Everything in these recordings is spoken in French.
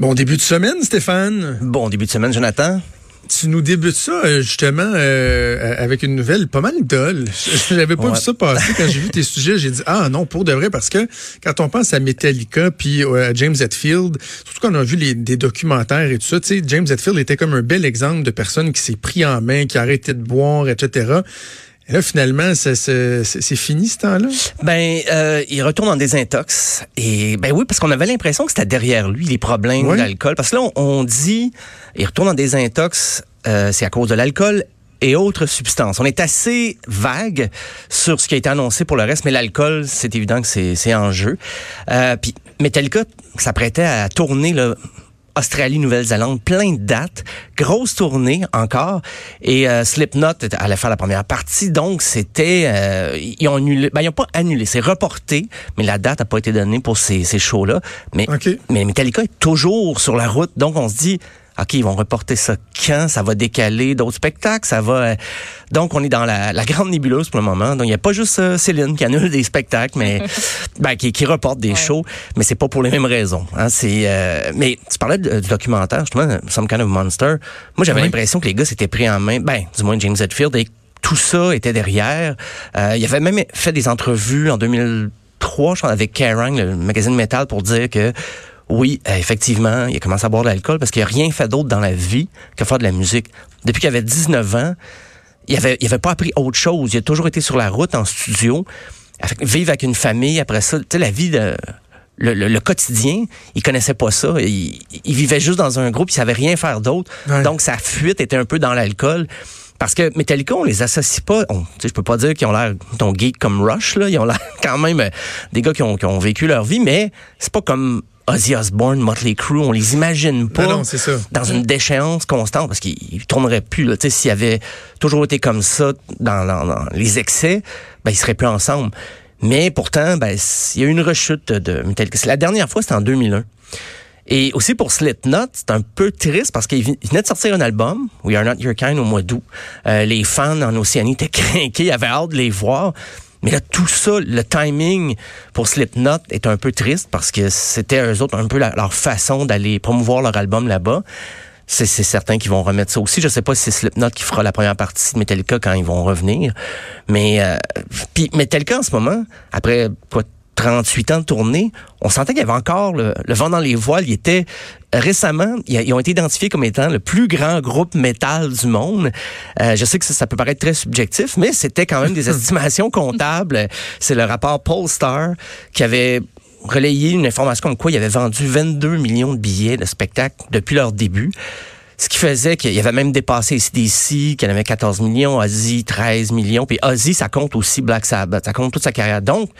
Bon début de semaine, Stéphane. Bon début de semaine, Jonathan. Tu nous débutes ça euh, justement euh, avec une nouvelle pas mal dolle. J'avais pas Ouais. vu ça passer quand j'ai vu tes sujets. J'ai dit ah non pour de vrai parce que quand on pense à Metallica puis euh, à James Hetfield, surtout quand on a vu les, des documentaires et tout ça, tu sais James Hetfield était comme un bel exemple de personne qui s'est pris en main, qui a arrêté de boire, etc. Et là finalement ça- ça- c'est fini ce temps-là? Ben, euh, il retourne en désintox. Et ben oui, parce qu'on avait l'impression que c'était derrière lui les problèmes Ouais. d'alcool. Parce que là, on, on dit, il retourne en désintox, euh, c'est à cause de l'alcool et autres substances. On est assez vague sur ce qui a été annoncé pour le reste, mais l'alcool, c'est évident que c'est c'est en jeu. Euh, Puis Metallica s'apprêtait à tourner là, Australie, Nouvelle-Zélande, plein de dates, grosse tournée encore, et euh, Slipknot allait faire la première partie, donc c'était, euh, ils ont annulé, ben ils ont pas annulé, c'est reporté, mais la date a pas été donnée pour ces, ces shows-là. Mais Metallica est toujours sur la route, donc on se dit, OK, ils vont reporter ça quand? Ça va décaler d'autres spectacles, ça va... euh, donc, on est dans la, la grande nébuleuse pour le moment. Donc, il n'y a pas juste euh, Céline qui annule des spectacles, mais ben, qui, qui reporte des shows, mais c'est pas pour les mêmes raisons. Hein, c'est, euh, mais tu parlais de- du documentaire, justement, Some Kind of Monster. Moi, j'avais Oui. l'impression que les gars s'étaient pris en main, ben, du moins James Hetfield, et tout ça était derrière. Euh, il avait même fait des entrevues en 2003, je crois, avec Kerrang, le magazine Metal, pour dire que oui, euh, effectivement, il a commencé à boire de l'alcool parce qu'il n'a rien fait d'autre dans la vie que faire de la musique. Depuis qu'il avait 19 ans, il avait, il avait pas appris autre chose. Il a toujours été sur la route, en studio, avec- vivre avec une famille. Après ça, tu sais, la vie de... Le, le- le quotidien, il connaissait pas ça. Il, il vivait juste dans un groupe, il savait rien faire d'autre. Ouais. Donc sa fuite était un peu dans l'alcool. Parce que Metallica, on les associe pas. On, je peux pas dire qu'ils ont l'air ton geek comme Rush là. Ils ont l'air quand même euh, des gars qui ont, qui ont vécu leur vie, mais c'est pas comme Ozzy Osbourne, Motley Crue. On les imagine pas Non, ça. dans une déchéance constante parce qu'ils tourneraient plus. Là. Tu sais, S'il avait toujours été comme ça dans, dans- dans les excès, ben, ils seraient plus ensemble. Mais pourtant, ben, il y a eu une rechute de Metallica. C'est La dernière fois, c'était en 2001. Et aussi pour Slipknot, c'est un peu triste parce qu'il vi- il venait de sortir un album, We Are Not Your Kind, au mois d'août. Euh, les fans en Océanie étaient craqués, ils avaient hâte de les voir. Mais là, tout ça, le timing pour Slipknot est un peu triste parce que c'était eux autres un peu leur façon d'aller promouvoir leur album là-bas. C'est c'est certain qu'ils vont remettre ça aussi. Je sais pas si c'est Slipknot qui fera la première partie de Metallica quand ils vont revenir. Mais euh, puis Metallica en ce moment, après quoi 38 ans de tournée, on sentait qu'il y avait encore le, le vent dans les voiles. Il était récemment, ils, ont été identifiés comme étant le plus grand groupe métal du monde. Euh, je sais que ça, ça peut paraître très subjectif, mais c'était quand même des estimations comptables. C'est le rapport Polestar qui avait relayé une information comme quoi il avait vendu 22 millions de billets de spectacle depuis leur début. Ce qui faisait qu'il avait même dépassé CDC, qu'il avait 14 millions, Ozzy 13 millions, puis Ozzy, ça compte aussi Black Sabbath, ça compte toute sa carrière. Donc,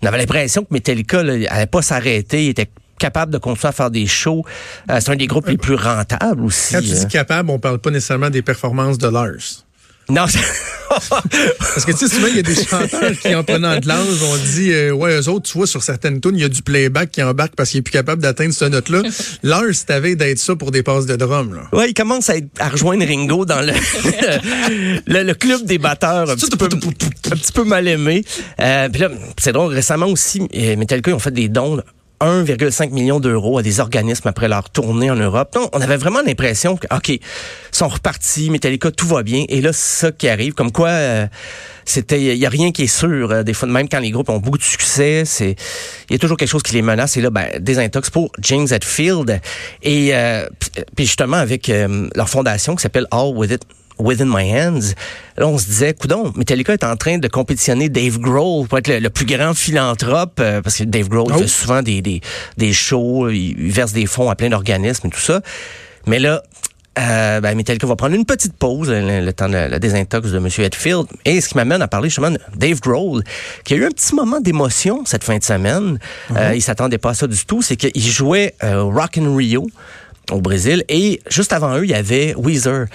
on avait l'impression que Metallica là, allait pas s'arrêter, il était capable de continuer à faire des shows. Euh, c'est un des groupes les plus rentables aussi. Quand tu hein. dis capable, on parle pas nécessairement des performances de Lars. Non, Parce que tu sais, souvent, il y a des chanteurs qui, en prenant de l'âge, on dit, euh, ouais, eux autres, tu vois, sur certaines tunes, il y a du playback qui embarque parce qu'il est plus capable d'atteindre cette note-là. Lars, t'avais d'être ça pour des passes de drum, là. Ouais, il commence à, être- à rejoindre Ringo dans le, le, le club des batteurs un petit peu, un petit peu mal aimé. Euh, puis là, c'est drôle, récemment aussi, euh, Metallica, ils ont fait des dons de 1,5 million d'euros à des organismes après leur tournée en Europe. Donc, on avait vraiment l'impression que, OK, ils sont repartis, Metallica, tout va bien. Et là, c'est ça qui arrive. Comme quoi, euh, c'était, il y a rien qui est sûr. Euh, Des fois, même quand les groupes ont beaucoup de succès, c'est, il y a toujours quelque chose qui les menace. Et là, ben, des intox pour James Hetfield. Et, euh, puis- puis justement, avec euh, leur fondation qui s'appelle All With It Within My Hands. Là, on se disait, coudon, Metallica est en train de compétitionner Dave Grohl pour être le, le plus grand philanthrope, euh, parce que Dave Grohl Oh. fait souvent des, des, des shows, il, il verse des fonds à plein d'organismes et tout ça. Mais là, euh, ben, Metallica va prendre une petite pause, le, le temps de la désintox de M. Hetfield. Et ce qui m'amène à parler justement de Dave Grohl, qui a eu un petit moment d'émotion cette fin de semaine. Euh, il s'attendait pas à ça du tout. C'est qu'il jouait euh, Rock in Rio au Brésil. Et juste avant eux, il y avait Weezer.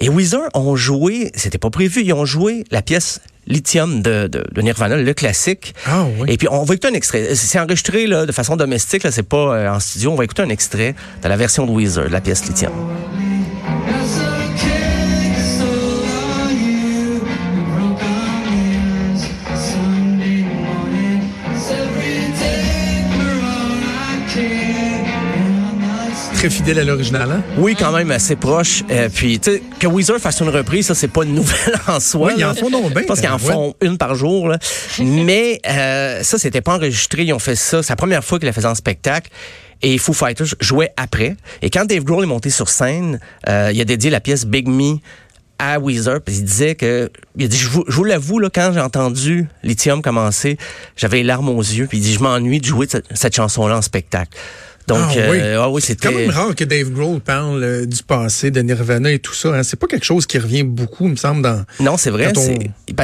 Et Weezer ont joué, c'était pas prévu, ils ont joué la pièce Lithium de, de, Nirvana, le classique. Ah, oui. Et puis on va écouter un extrait. C'est enregistré là, de façon domestique, là, c'est pas euh, en studio. On va écouter un extrait de la version de Weezer, de la pièce Lithium. Yeah très fidèle à l'original, hein? Oui, quand même assez proche. Euh, puis, tu sais, que Weezer fasse une reprise, ça, c'est pas une nouvelle en soi. Oui, ils en font donc bien. Je pense qu'ils en ouais. font une par jour. Là. Mais euh, ça, c'était pas enregistré. Ils ont fait ça. C'est la première fois qu'ils la faisaient en spectacle. Et Foo Fighters jouait après. Et quand Dave Grohl est monté sur scène, euh, il a dédié la pièce Big Me à Weezer, puis il disait que, il a dit, je vous, je vous l'avoue, là, quand j'ai entendu Lithium commencer, j'avais les larmes aux yeux, puis il dit, je m'ennuie de jouer cette, cette chanson-là en spectacle. Donc, Ah oui. euh, ah oui, C'est quand c'était... même rare que Dave Grohl parle euh, du passé, de Nirvana et tout ça. Hein. C'est pas quelque chose qui revient beaucoup, il me semble, dans... Non, c'est vrai. On- c'est-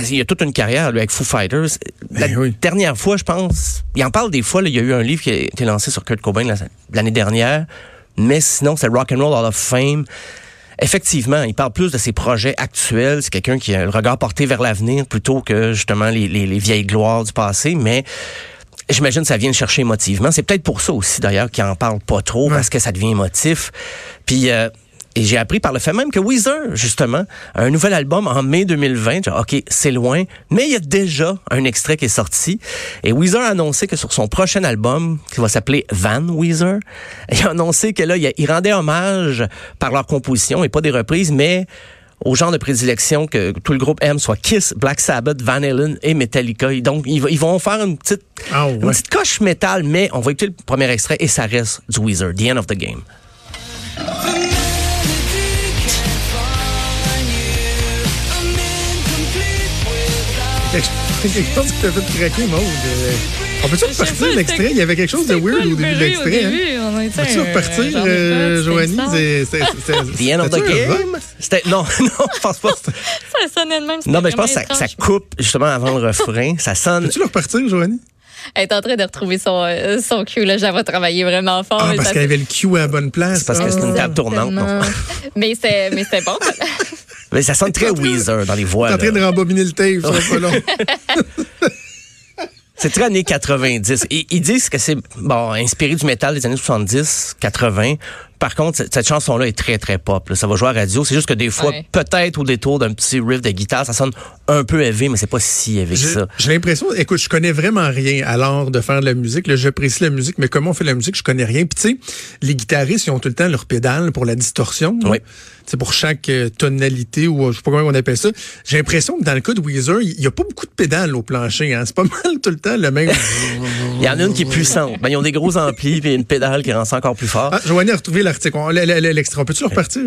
qu'il y a toute une carrière lui, avec Foo Fighters. La Ben oui. dernière fois, je pense, il en parle des fois. là, il y a eu un livre qui a été lancé sur Kurt Cobain la- l'année dernière. Mais sinon, c'est Rock and Roll Hall of Fame. Effectivement, il parle plus de ses projets actuels. C'est quelqu'un qui a le regard porté vers l'avenir plutôt que justement les, les- les vieilles gloires du passé. Mais J'imagine que ça vient le chercher émotivement. C'est peut-être pour ça aussi, d'ailleurs, qu'il en parle pas trop, parce que ça devient émotif. Puis, euh, et j'ai appris par le fait même que Weezer, justement, a un nouvel album en mai 2020. J'ai dit, OK, c'est loin, mais il y a déjà un extrait qui est sorti. Et Weezer a annoncé que sur son prochain album, qui va s'appeler Van Weezer, il a annoncé que là, il, il rendait hommage par leur composition, et pas des reprises, mais au genre de prédilection que tout le groupe aime, soit Kiss, Black Sabbath, Van Halen et Metallica. Et donc, ils, vont faire une petite, Ah une petite coche métal, mais on va écouter le premier extrait et ça reste du Weezer, The End of the Game. quelque quelque chose qui t'a fait craquer, Maude. Euh, On peut-tu repartir l'extrait? c'était- Il y avait quelque chose de C'était weird au début de l'extrait. Hein? on Peux-tu un- repartir, euh, pas, Joanie? c'était The End of the Game? C'était, non, non, je pense pas. Ça sonnait de même. c'était Non, mais je pense que ça, coupe justement avant le refrain. Ça sonne. Peux-tu le repartir, Joanie? Elle est en train de retrouver son, euh, son cue. Là, j'avais travaillé vraiment fort. Ah, parce qu'elle avait le cue à la bonne place. C'est parce que c'est une Ah. table tournante. non? Mais c'est mais c'est bon. Mais ça sonne très Weezer dans les voix. T'es en train là. de rembobiner le tape, ça va pas long. C'est très années 90. Et ils disent que c'est bon inspiré du métal des années 70, 80. Par contre, cette, chanson-là est très très pop. là. Ça va jouer à la radio. C'est juste que des fois, Ouais. peut-être au détour d'un petit riff de guitare, ça sonne un peu élevé, mais c'est pas si élevé que J'ai ça. j'ai l'impression, écoute, je connais vraiment rien à l'art de faire de la musique. Là, j'apprécie la musique, mais comment on fait de la musique, je connais rien. Puis tu sais, les guitaristes, ils ont tout le temps leur pédale pour la distorsion. là. C'est pour chaque euh, tonalité ou euh, je sais pas comment on appelle ça. J'ai l'impression que dans le cas de Weezer, il y a pas beaucoup de pédales au plancher. Hein. C'est pas mal tout le temps le même. Il y en a une qui est puissante. Ben, ils ont des gros amplis puis une pédale qui rend ça encore plus fort. ah, Joanie a retrouvé l'article. On- L'extrait. Peux-tu le repartir?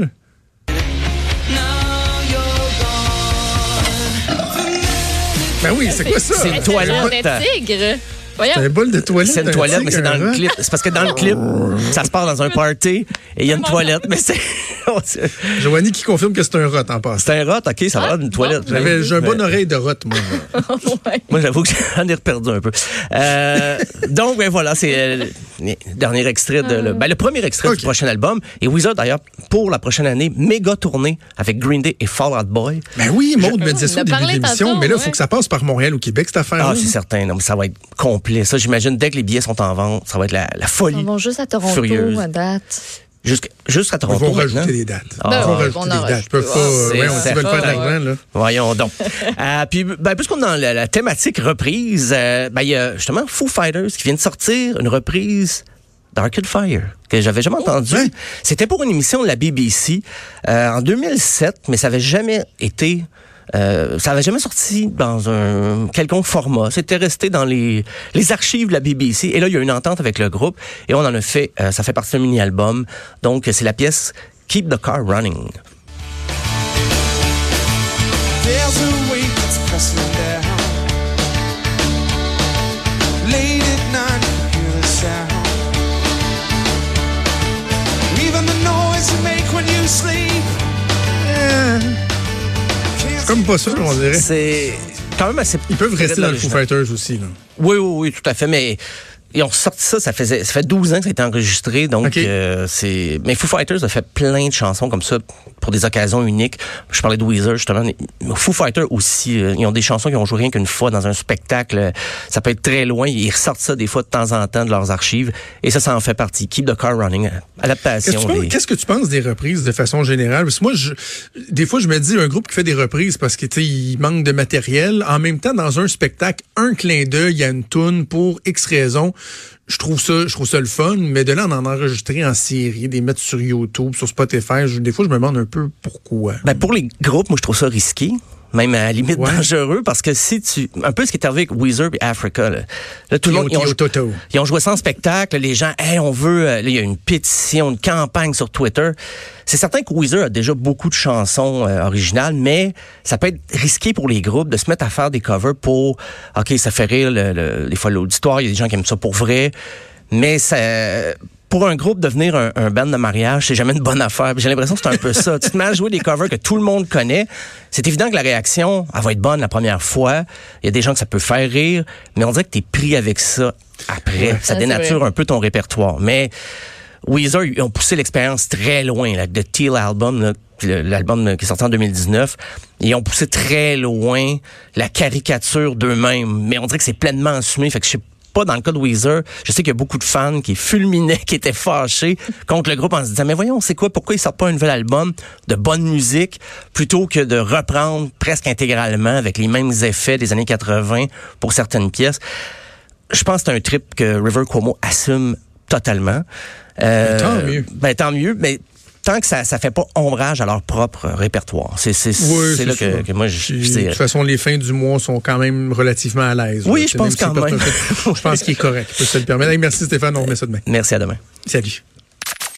Ben oui, c'est quoi ça? C'est une C'est toilette. de tigre. C'est un bol de toilette. C'est une un toilette, mais c'est dans le clip. C'est parce que dans le clip, ça se passe dans un party et il y a une toilette, mais c'est. Joanie qui confirme que c'est un rot en passant. C'est un rot, ok, ça va, une toilette. J'avais j'ai un bon oreille de rot, moi. Moi, j'avoue que j'en ai perdu un peu. Euh, donc, ben voilà, c'est euh, le dernier extrait de le, ben, le premier extrait du prochain album. Et Weezer, d'ailleurs, pour la prochaine année, méga tournée avec Green Day et Fall Out Boy. Ben oui, Maud me disait On ça au début de l'émission, mais là, il faut que ça passe par Montréal ou Québec, cette affaire Ah, c'est certain, non, mais ça va être complet. Ça, j'imagine, dès que les billets sont en vente, ça va être la, la Ils folie. vont juste à Toronto Furieuse. à date. Jusqu'à jusqu'à Ils Toronto. vont maintenant. rajouter des dates. Ah. Ils vont Ben rajouter des dates. Ils peuvent pas. Euh, ouais, on de certain, l'argent, là. Voyons donc. euh, puis, ben, puisqu'on est dans la, la thématique reprise, euh, ben, il y a justement Foo Fighters qui vient de sortir une reprise d'Arcade Fire que j'avais jamais entendu. C'était pour une émission de la BBC euh, en 2007, mais ça avait jamais été... euh, ça avait jamais sorti dans un quelconque format. C'était resté dans les, les archives de la BBC. Et là, il y a une entente avec le groupe et on en a fait, euh, ça fait partie d'un mini-album. Donc, c'est la pièce Keep the Car Running. Comme pas sûr, on dirait. C'est quand même assez... Ils peuvent rester dans le Foo. Fighters aussi, là. Oui, oui, oui, tout à fait. Mais ils ont sorti ça, ça faisait, ça fait 12 ans que ça a été enregistré, donc Ok. euh, c'est. Mais Foo Fighters a fait plein de chansons comme ça pour des occasions uniques. Je parlais de Weezer justement. mais Foo Fighters aussi, euh, ils ont des chansons qui ont joué rien qu'une fois dans un spectacle. Ça peut être très loin. Ils ressortent ça des fois de temps en temps de leurs archives, et ça, ça en fait partie. Keep the car running, Qu'est-ce que, adaptation. tu penses, des- qu'est-ce que tu penses des reprises de façon générale? Parce que moi, je, des fois, je me dis un groupe qui fait des reprises parce que tu sais, il manque de matériel. En même temps, dans un spectacle, un clin d'œil à une toune pour X raison, je trouve ça, je trouve le fun, mais de là en en enregistrer en série, des mettre sur YouTube, sur Spotify, des fois je me demande un peu pourquoi. Ben, pour les groupes, moi, je trouve ça risqué. Même à la limite Ouais. dangereux parce que si tu un peu ce qui est arrivé avec Weezer et Africa là, Là, tout le monde ils ont, Toto. ils ont joué ça en spectacle les gens hey, on veut euh, là, il y a une pétition une campagne sur Twitter c'est certain que Weezer a déjà beaucoup de chansons euh, originales mais ça peut être risqué pour les groupes de se mettre à faire des covers pour ok ça fait rire le, le- des fois l'auditoire il y a des gens qui aiment ça pour vrai mais ça pour un groupe devenir un, un band de mariage, c'est jamais une bonne affaire. J'ai l'impression que c'est un peu ça. Tu te mets à jouer des covers que tout le monde connaît. C'est évident que la réaction, elle va être bonne la première fois. Il y a des gens que ça peut faire rire, mais on dirait que t'es pris avec ça après. Ça Ah, dénature un peu ton répertoire. Mais Weezer, ils ont poussé l'expérience très loin. Là, The Teal Album, l'album qui est sorti en 2019, ils ont poussé très loin la caricature d'eux-mêmes. Mais on dirait que c'est pleinement assumé. Fait que je sais pas dans le cas de Weezer, je sais qu'il y a beaucoup de fans qui fulminaient, qui étaient fâchés contre le groupe en se disant mais voyons c'est quoi? Pourquoi ils sortent pas un nouvel album de bonne musique plutôt que de reprendre presque intégralement avec les mêmes effets des années 80 pour certaines pièces? Je pense que c'est un trip que River Cuomo assume totalement. Euh, tant mieux. Ben tant mieux, mais tant que ça ça fait pas ombrage à leur propre répertoire. C'est Oui, là que, que moi je, je de toute façon, les fins du mois sont quand même relativement à l'aise. Oui, là. je pense quand même. Je pense qu'il est correct. Peut se le permettre. Merci Stéphane, on remet ça demain. Merci à demain. Salut.